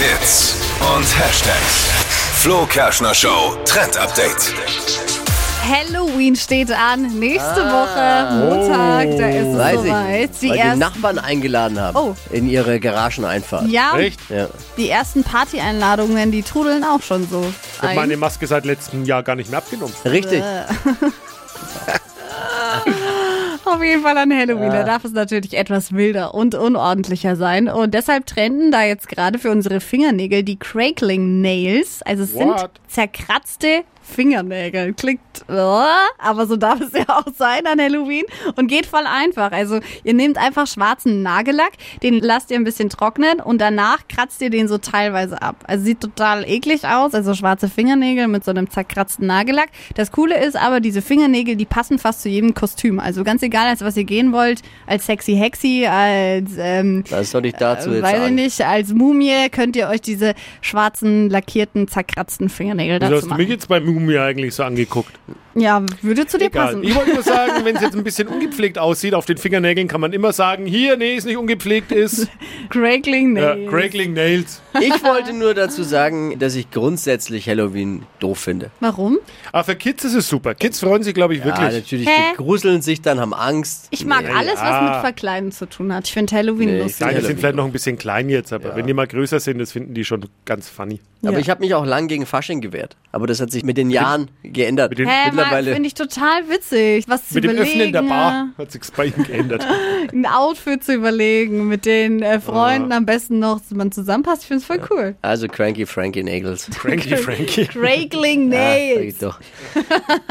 Hits und Hashtags. Flo Kerschner Show Trend Update. Halloween steht an. Nächste Woche, Montag, da ist es Ah. Weiß soweit. ich, Die, weil die ersten, Nachbarn eingeladen haben Oh. in ihre Garageneinfahrt. ja, Echt? Ja. die ersten Party-Einladungen, die trudeln auch schon so. Ich habe meine ein. Maske seit letztem Jahr gar nicht mehr abgenommen. Richtig. Auf jeden Fall an Halloween. Da darf es natürlich etwas wilder und unordentlicher sein. Und deshalb trenden da jetzt gerade für unsere Fingernägel die Crackling Nails. Also es sind What? zerkratzte Fingernägel. Klingt, oh, aber so darf es ja auch sein an Halloween. Und geht voll einfach. Also ihr nehmt einfach schwarzen Nagellack, den lasst ihr ein bisschen trocknen und danach kratzt ihr den so teilweise ab. Also sieht total eklig aus. Also schwarze Fingernägel mit so einem zerkratzten Nagellack. Das Coole ist aber, diese Fingernägel, die passen fast zu jedem Kostüm. Also ganz egal, als was ihr gehen wollt, als sexy Hexy, als ähm, Das soll ich dazu jetzt weiß ich sagen. nicht, als Mumie könnt ihr euch diese schwarzen, lackierten, zerkratzten Fingernägel dazu hast du mich machen. jetzt bei Mumie eigentlich so angeguckt? Ja, würde zu dir Egal. passen. Ich wollte nur sagen, wenn es jetzt ein bisschen ungepflegt aussieht, auf den Fingernägeln kann man immer sagen, hier, nee, ist nicht ungepflegt, ist Crackling ja, Nails. Crackling Nails. Ich wollte nur dazu sagen, dass ich grundsätzlich Halloween doof finde. Warum? Aber für Kids ist es super. Kids freuen sich, glaube ich, Ja, wirklich. natürlich, Hä? die gruseln sich dann, haben Angst. Ich mag Nee. alles, was ja. mit Verkleiden zu tun hat. Ich finde Halloween Nee, lustig. find Deine sind vielleicht noch ein bisschen klein jetzt, aber Ja. wenn die mal größer sind, das finden die schon ganz funny. Aber Ja. ich habe mich auch lang gegen Fasching gewehrt. Aber das hat sich mit den Jahren geändert. mit den- Hä, Mittlerweile- finde ich total witzig. Was zu Mit dem überlegen, Öffnen der Bar hat sich's bei ihnen geändert. ein Outfit zu überlegen, mit den äh, Freunden am besten noch, dass man zusammenpasst. Ich finde es voll cool. Also Cranky Frankie Nagels. Frankie, Frankie. Crackling Ja, Nails. ich doch.